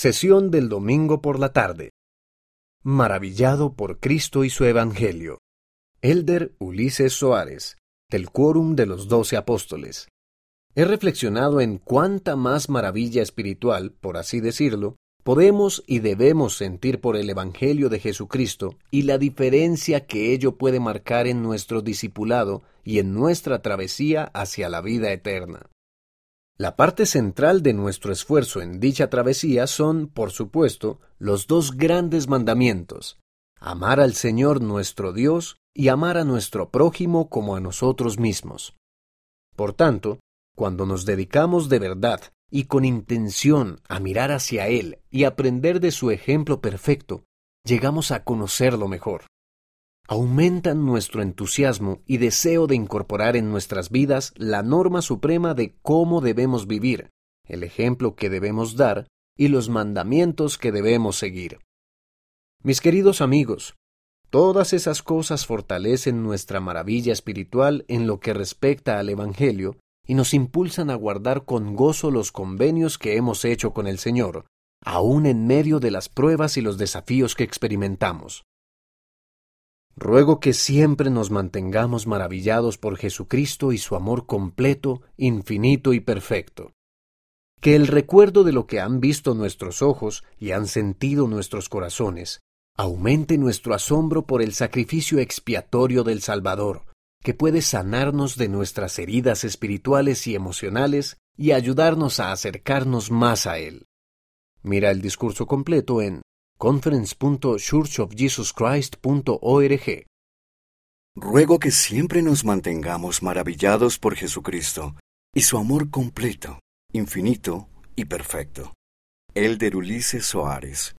Sesión del domingo por la tarde. Maravillado por Cristo y su Evangelio. Elder Ulises Soares, del Quórum de los Doce Apóstoles. He reflexionado en cuánta más maravilla espiritual, por así decirlo, podemos y debemos sentir por el Evangelio de Jesucristo y la diferencia que ello puede marcar en nuestro discipulado y en nuestra travesía hacia la vida eterna. La parte central de nuestro esfuerzo en dicha travesía son, por supuesto, los dos grandes mandamientos, amar al Señor nuestro Dios y amar a nuestro prójimo como a nosotros mismos. Por tanto, cuando nos dedicamos de verdad y con intención a mirar hacia Él y aprender de su ejemplo perfecto, llegamos a conocerlo mejor aumentan nuestro entusiasmo y deseo de incorporar en nuestras vidas la norma suprema de cómo debemos vivir, el ejemplo que debemos dar y los mandamientos que debemos seguir. Mis queridos amigos, todas esas cosas fortalecen nuestra maravilla espiritual en lo que respecta al Evangelio y nos impulsan a guardar con gozo los convenios que hemos hecho con el Señor, aun en medio de las pruebas y los desafíos que experimentamos. Ruego que siempre nos mantengamos maravillados por Jesucristo y su amor completo, infinito y perfecto. Que el recuerdo de lo que han visto nuestros ojos y han sentido nuestros corazones aumente nuestro asombro por el sacrificio expiatorio del Salvador, que puede sanarnos de nuestras heridas espirituales y emocionales y ayudarnos a acercarnos más a Él. Mira el discurso completo en conference.churchofjesuschrist.org. Ruego que siempre nos mantengamos maravillados por Jesucristo y su amor completo, infinito y perfecto. Elder Ulises Soares